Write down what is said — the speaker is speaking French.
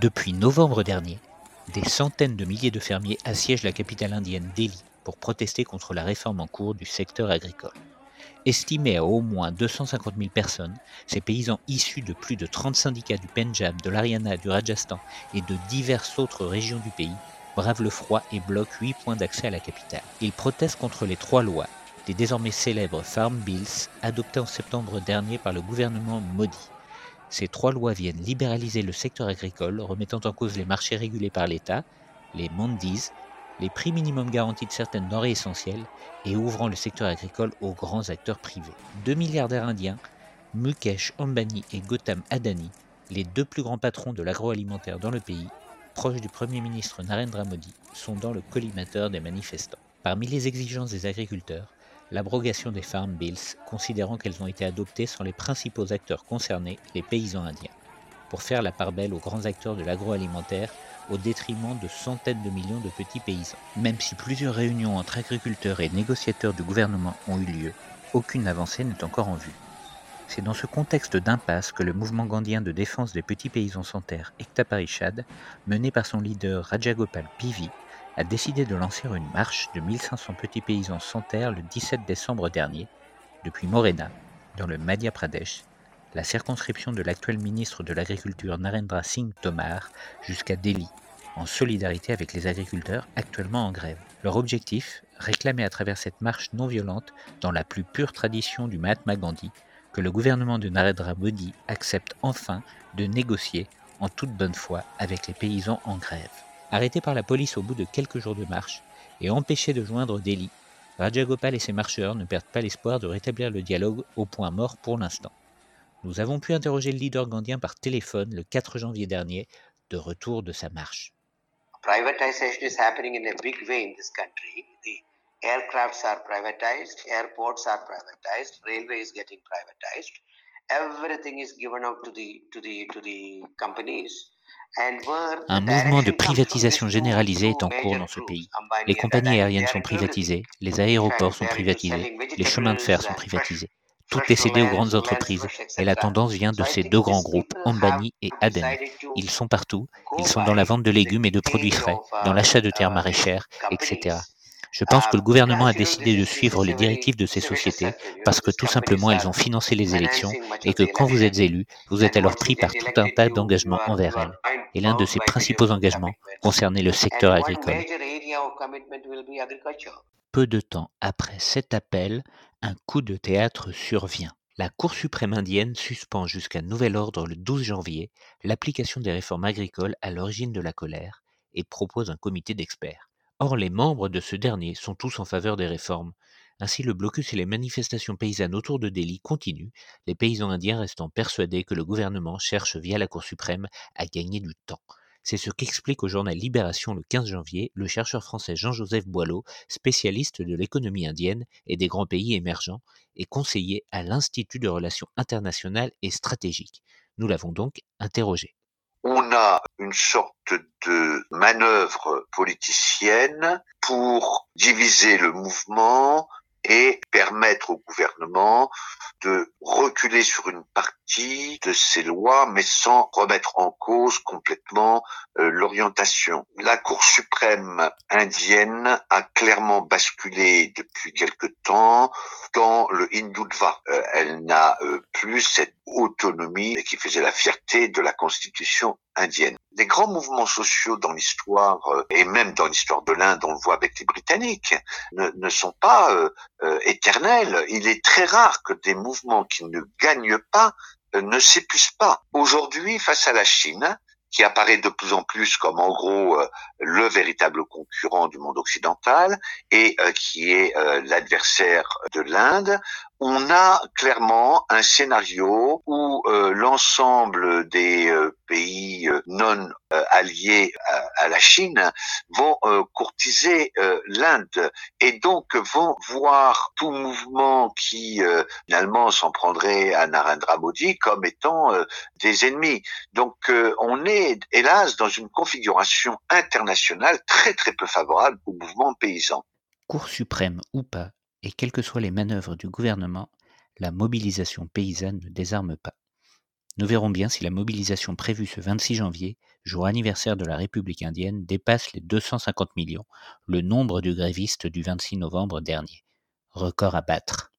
Depuis novembre dernier, des centaines de milliers de fermiers assiègent la capitale indienne Delhi pour protester contre la réforme en cours du secteur agricole. Estimés à au moins 250 000 personnes, ces paysans issus de plus de 30 syndicats du Pendjab, de l'Ariana, du Rajasthan et de diverses autres régions du pays bravent le froid et bloquent 8 points d'accès à la capitale. Ils protestent contre les trois lois, les désormais célèbres Farm Bills, adoptées en septembre dernier par le gouvernement Modi. Ces trois lois viennent libéraliser le secteur agricole, remettant en cause les marchés régulés par l'État, les mandis, les prix minimums garantis de certaines denrées essentielles et ouvrant le secteur agricole aux grands acteurs privés. Deux milliardaires indiens, Mukesh Ambani et Gautam Adani, les deux plus grands patrons de l'agroalimentaire dans le pays, proches du Premier ministre Narendra Modi, sont dans le collimateur des manifestants. Parmi les exigences des agriculteurs, l'abrogation des Farm Bills, considérant qu'elles ont été adoptées sans les principaux acteurs concernés, les paysans indiens, pour faire la part belle aux grands acteurs de l'agroalimentaire au détriment de centaines de millions de petits paysans. Même si plusieurs réunions entre agriculteurs et négociateurs du gouvernement ont eu lieu, aucune avancée n'est encore en vue. C'est dans ce contexte d'impasse que le mouvement gandhien de défense des petits paysans sans terre, Ekta Parishad, mené par son leader Rajagopal Pivi, a décidé de lancer une marche de 1500 petits paysans sans terre le 17 décembre dernier, depuis Morena, dans le Madhya Pradesh, la circonscription de l'actuel ministre de l'Agriculture Narendra Singh Tomar, jusqu'à Delhi, en solidarité avec les agriculteurs actuellement en grève. Leur objectif, réclamer à travers cette marche non violente, dans la plus pure tradition du Mahatma Gandhi, que le gouvernement de Narendra Modi accepte enfin de négocier en toute bonne foi avec les paysans en grève. Arrêté par la police au bout de quelques jours de marche et empêché de joindre Delhi, Rajagopal et ses marcheurs ne perdent pas l'espoir de rétablir le dialogue au point mort pour l'instant. Nous avons pu interroger le leader gandhien par téléphone le 4 janvier dernier, de retour de sa marche. Aircrafts are privatized, airports are privatized, railway getting privatized. Everything is given out to the companies. Un mouvement de privatisation généralisée est en cours dans ce pays. Les compagnies aériennes sont privatisées, les aéroports sont privatisés, les chemins de fer sont privatisés. Tout est cédé aux grandes entreprises et la tendance vient de ces deux grands groupes, Ambani et Adani. Ils sont partout, ils sont dans la vente de légumes et de produits frais, dans l'achat de terres maraîchères, etc. Je pense que le gouvernement a décidé de suivre les directives de ces sociétés parce que tout simplement elles ont financé les élections et que quand vous êtes élu, vous êtes alors pris par tout un tas d'engagements envers elles. Et l'un de ces principaux engagements concernait le secteur agricole. Peu de temps après cet appel, un coup de théâtre survient. La Cour suprême indienne suspend jusqu'à nouvel ordre le 12 janvier l'application des réformes agricoles à l'origine de la colère et propose un comité d'experts. Or, les membres de ce dernier sont tous en faveur des réformes. Ainsi, le blocus et les manifestations paysannes autour de Delhi continuent, les paysans indiens restant persuadés que le gouvernement cherche via la Cour suprême à gagner du temps. C'est ce qu'explique au journal Libération le 15 janvier le chercheur français Jean-Joseph Boileau, spécialiste de l'économie indienne et des grands pays émergents, et conseiller à l'Institut de relations internationales et stratégiques. Nous l'avons donc interrogé on a une sorte de manœuvre politicienne pour diviser le mouvement et permettre au gouvernement de reculer sur une partie de ces lois, mais sans remettre en cause complètement euh, l'orientation. La Cour suprême indienne a clairement basculé dans le hindutva. Euh, elle n'a euh, plus cette autonomie qui faisait la fierté de la constitution indienne. Les grands mouvements sociaux dans l'histoire, et même dans l'histoire de l'Inde, on le voit avec les Britanniques, ne, ne sont pas éternels. Il est très rare que des mouvements qui ne gagnent pas ne s'épuisent pas. Aujourd'hui, face à la Chine, qui apparaît de plus en plus comme en gros euh, le véritable concurrent du monde occidental et euh, qui est euh, l'adversaire de l'Inde, on a clairement un scénario où l'ensemble des pays non alliés à, la Chine vont courtiser l'Inde et donc vont voir tout mouvement qui finalement s'en prendrait à Narendra Modi comme étant des ennemis. Donc on est hélas dans une configuration internationale très très peu favorable au mouvement paysan. Cour suprême ou pas, et quelles que soient les manœuvres du gouvernement, la mobilisation paysanne ne désarme pas. Nous verrons bien si la mobilisation prévue ce 26 janvier jour anniversaire de la République indienne, dépasse les 250 millions, le nombre du gréviste du 26 novembre dernier. Record à battre.